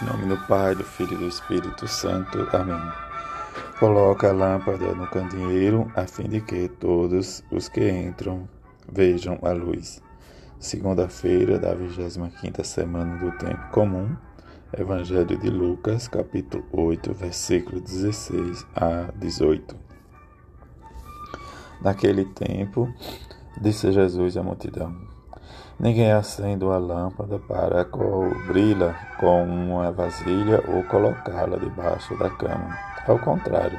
Em nome do Pai, do Filho e do Espírito Santo. Amém. Coloca a lâmpada no candeeiro, a fim de que todos os que entram vejam a luz. Segunda-feira da 25ª semana do tempo comum. Evangelho de Lucas, capítulo 8, versículo 16 a 18. Naquele tempo, disse Jesus à multidão: Ninguém acende a lâmpada para cobri-la com uma vasilha ou colocá-la debaixo da cama. Ao contrário,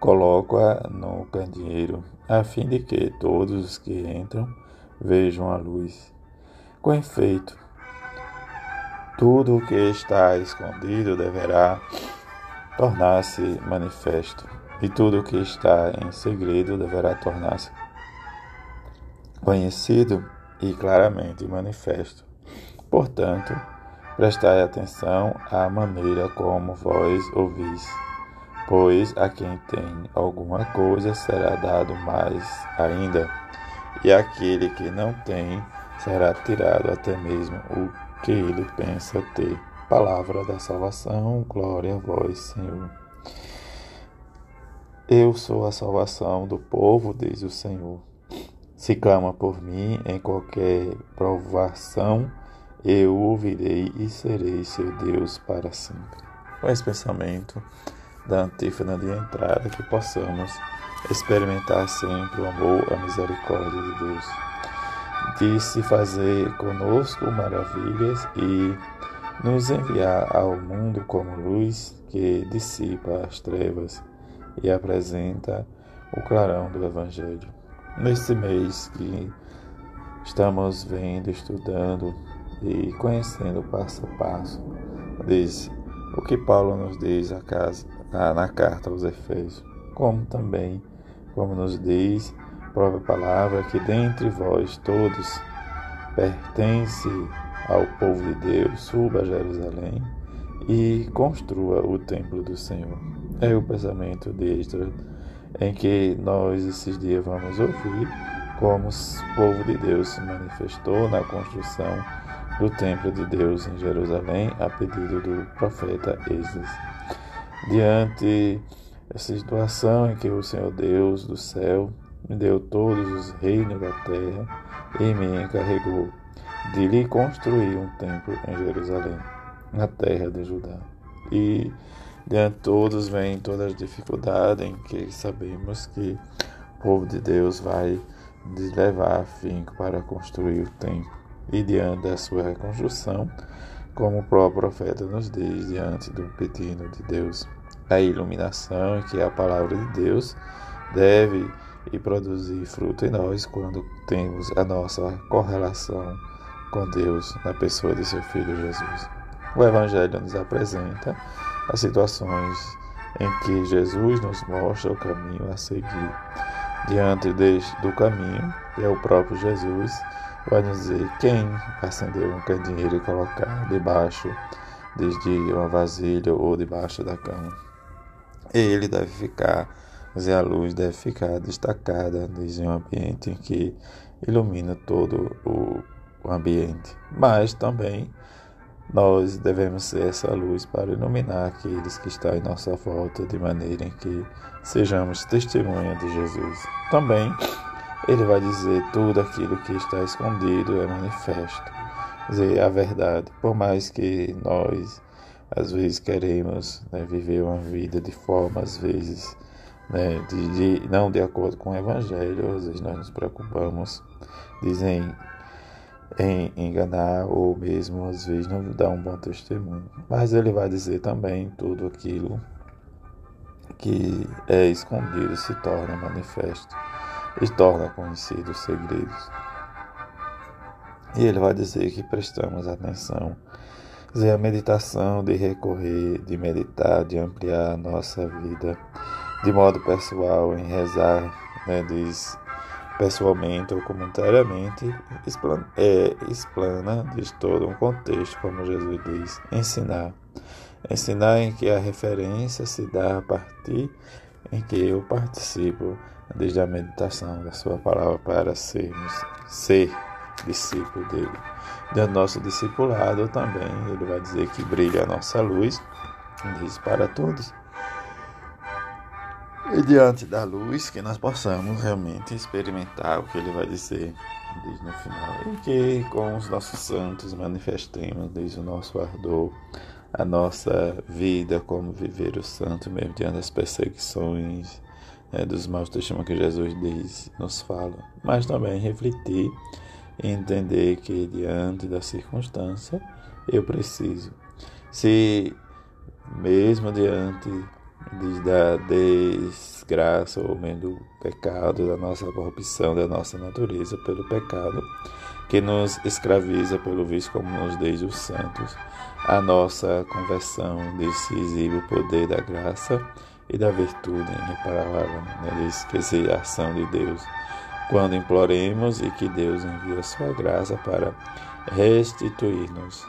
coloco-a no candeeiro, a fim de que todos os que entram vejam a luz. Com efeito, tudo o que está escondido deverá tornar-se manifesto, e tudo o que está em segredo deverá tornar-se conhecido e claramente manifesto. Portanto, prestai atenção à maneira como vós ouvis, pois a quem tem alguma coisa será dado mais ainda, e aquele que não tem será tirado até mesmo o que ele pensa ter. Palavra da salvação, glória a vós, Senhor. Eu sou a salvação do povo, diz o Senhor. Se clama por mim em qualquer provação, eu ouvirei e serei seu Deus para sempre. Com esse pensamento da antífona de entrada, que possamos experimentar sempre o amor, a misericórdia de Deus, de se fazer conosco maravilhas e nos enviar ao mundo como luz que dissipa as trevas e apresenta o clarão do Evangelho. Neste mês que estamos vendo, estudando e conhecendo passo a passo, diz o que Paulo nos diz a casa, na carta aos Efésios, como também, como nos diz a própria palavra, que dentre vós todos pertence ao povo de Deus, suba a Jerusalém e construa o templo do Senhor. É o pensamento de Esdras em que nós esses dias vamos ouvir como o povo de Deus se manifestou na construção do templo de Deus em Jerusalém a pedido do profeta Esdras. Diante dessa situação em que o Senhor Deus do céu me deu todos os reinos da terra e me encarregou de lhe construir um templo em Jerusalém, na terra de Judá. E Diante de todos vem todas as dificuldades em que sabemos que o povo de Deus vai levar a fim para construir o templo. E diante da sua reconstrução, como o próprio profeta nos diz, diante do pedido de Deus, a iluminação que a palavra de Deus deve e produzir fruto em nós quando temos a nossa correlação com Deus na pessoa de seu Filho Jesus. O Evangelho nos apresenta as situações em que Jesus nos mostra o caminho a seguir. Diante deste, do caminho, é o próprio Jesus, vai nos dizer quem acender um candeeiro e colocar debaixo desde uma vasilha ou debaixo da cama. Ele deve ficar, dizer, a luz deve ficar destacada desde um ambiente em que ilumina todo o ambiente, mas também nós devemos ser essa luz para iluminar aqueles que estão em nossa volta, de maneira em que sejamos testemunha de Jesus. Também ele vai dizer tudo aquilo que está escondido é manifesto. Dizer a verdade, por mais que nós às vezes queremos né, viver uma vida de forma, às vezes, né, de, de, não de acordo com o Evangelho, às vezes nós nos preocupamos, dizem em enganar ou mesmo às vezes não dar um bom testemunho. Mas ele vai dizer também tudo aquilo que é escondido se torna manifesto e torna conhecido os segredos. E ele vai dizer que prestamos atenção, dizer a meditação de recorrer, de meditar, de ampliar a nossa vida de modo pessoal em rezar, né, diz pessoalmente ou comunitariamente, explana, é, explana diz todo um contexto, como Jesus diz, ensinar. Ensinar em que a referência se dá a partir em que eu participo desde a meditação da sua palavra para sermos, ser discípulo dele. Do nosso discipulado também, ele vai dizer que brilha a nossa luz, diz para todos. E diante da luz, que nós possamos realmente experimentar o que ele vai dizer diz no final. E que com os nossos santos manifestemos, diz o nosso ardor, a nossa vida, como viver o santo mesmo diante das perseguições, né, dos maus testemunhos que Jesus diz, nos fala. Mas também refletir e entender que diante da circunstância eu preciso. Se mesmo diante da desgraça ou mesmo do pecado, da nossa corrupção, da nossa natureza pelo pecado, que nos escraviza pelo vício como nos diz os santos, a nossa conversão decisiva o poder da graça e da virtude ireparável, né, esquecer a ação de Deus. Quando imploremos e que Deus envie a sua graça para restituir-nos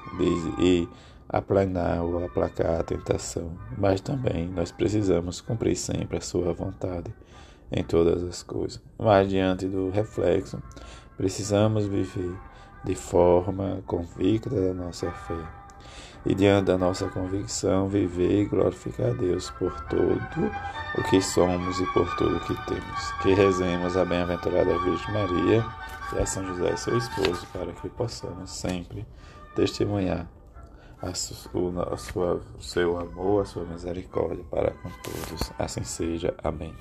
e aplanar ou aplacar a tentação, mas também nós precisamos cumprir sempre a sua vontade em todas as coisas. Mas diante do reflexo, precisamos viver de forma convicta da nossa fé. E diante da nossa convicção, viver e glorificar a Deus por tudo o que somos e por tudo o que temos. Que rezemos a bem-aventurada Virgem Maria e a São José, seu esposo, para que possamos sempre testemunhar a, o, a sua, o seu amor, a sua misericórdia para com todos. Assim seja. Amém.